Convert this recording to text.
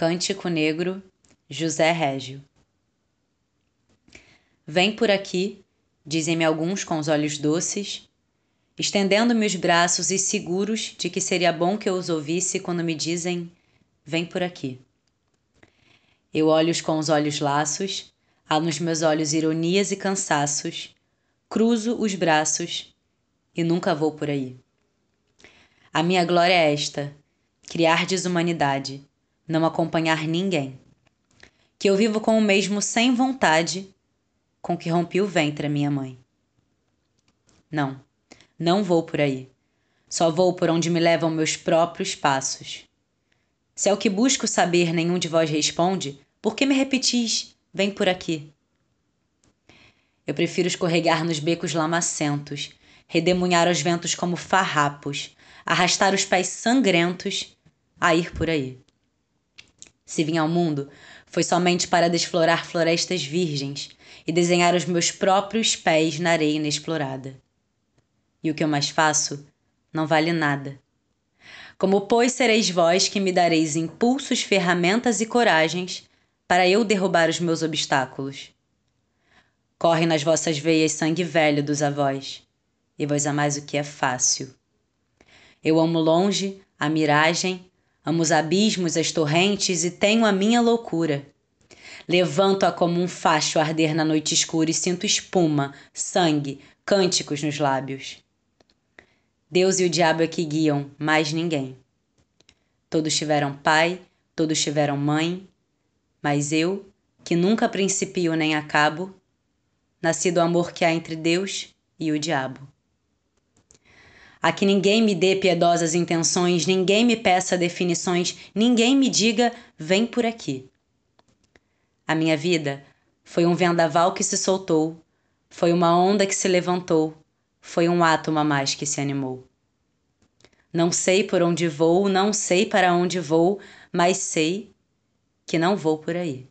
Cântico Negro, José Régio. Vem por aqui, dizem-me alguns com os olhos doces, estendendo-me os braços e seguros de que seria bom que eu os ouvisse quando me dizem: Vem por aqui. Eu olho-os com os olhos laços, há nos meus olhos ironias e cansaços, cruzo os braços e nunca vou por aí. A minha glória é esta: criar desumanidade, não acompanhar ninguém. Que eu vivo com o mesmo sem vontade com que rompi o ventre a minha mãe. Não, não vou por aí. Só vou por onde me levam meus próprios passos. Se é o que busco saber nenhum de vós responde, por que me repetis, vem por aqui? Eu prefiro escorregar nos becos lamacentos, redemunhar os ventos como farrapos, arrastar os pés sangrentos a ir por aí. Se vim ao mundo, foi somente para desflorar florestas virgens e desenhar os meus próprios pés na areia inexplorada. E o que eu mais faço não vale nada. Como, pois, sereis vós que me dareis impulsos, ferramentas e coragens para eu derrubar os meus obstáculos? Corre nas vossas veias sangue velho dos avós, e vós amais o que é fácil. Eu amo longe a miragem Amo os abismos, as torrentes e tenho a minha loucura. Levanto-a como um facho arder na noite escura e sinto espuma, sangue, cânticos nos lábios. Deus e o diabo é que guiam, mais ninguém. Todos tiveram pai, todos tiveram mãe, mas eu, que nunca principio nem acabo, nasci do amor que há entre Deus e o diabo a que ninguém me dê piedosas intenções, ninguém me peça definições, ninguém me diga vem por aqui. A minha vida foi um vendaval que se soltou, foi uma onda que se levantou, foi um átomo a mais que se animou. Não sei por onde vou, não sei para onde vou, mas sei que não vou por aí.